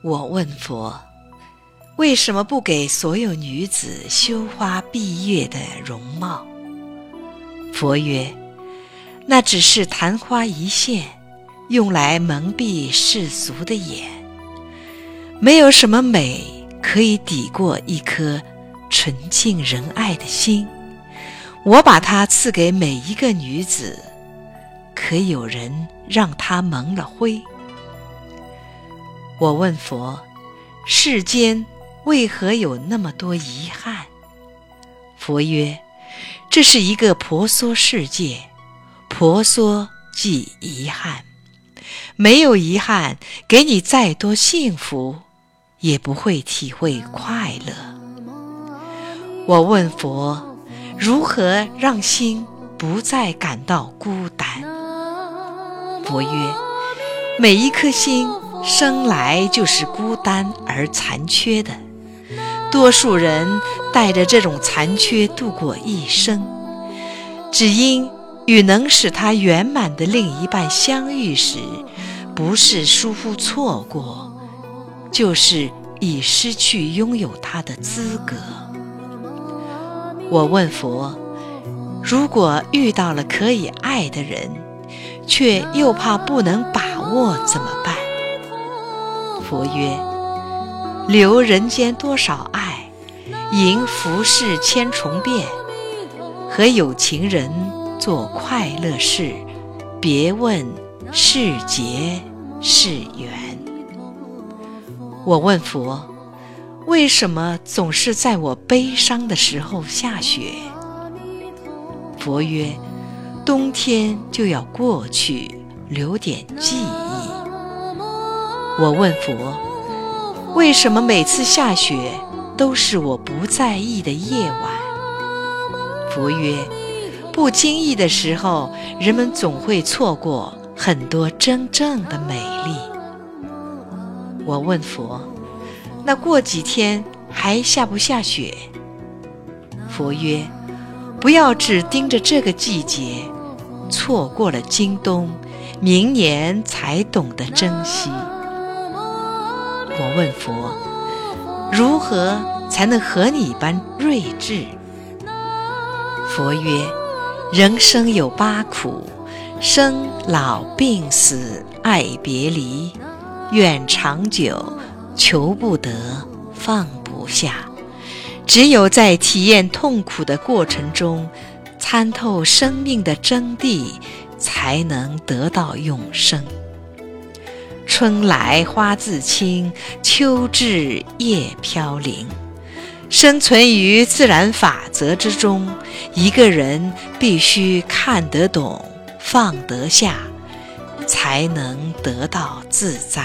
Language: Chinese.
我问佛：为什么不给所有女子羞花闭月的容貌？佛曰：那只是昙花一现，用来蒙蔽世俗的眼。没有什么美可以抵过一颗纯净仁爱的心。我把它赐给每一个女子，可有人让她蒙了灰？我问佛：世间为何有那么多遗憾？佛曰：这是一个婆娑世界，婆娑即遗憾。没有遗憾，给你再多幸福，也不会体会快乐。我问佛：如何让心不再感到孤单？佛曰：每一颗心。生来就是孤单而残缺的，多数人带着这种残缺度过一生，只因与能使他圆满的另一半相遇时，不是疏忽错过，就是已失去拥有他的资格。我问佛：如果遇到了可以爱的人，却又怕不能把握，怎么办？佛曰：“留人间多少爱，迎浮世千重变。和有情人做快乐事，别问是劫是缘。”我问佛：“为什么总是在我悲伤的时候下雪？”佛曰：“冬天就要过去，留点记忆。”我问佛：“为什么每次下雪都是我不在意的夜晚？”佛曰：“不经意的时候，人们总会错过很多真正的美丽。”我问佛：“那过几天还下不下雪？”佛曰：“不要只盯着这个季节，错过了今冬，明年才懂得珍惜。”我问佛：如何才能和你般睿智？佛曰：人生有八苦，生老病死爱别离，愿长久求不得放不下。只有在体验痛苦的过程中，参透生命的真谛，才能得到永生。春来花自青，秋至叶飘零。生存于自然法则之中，一个人必须看得懂、放得下，才能得到自在。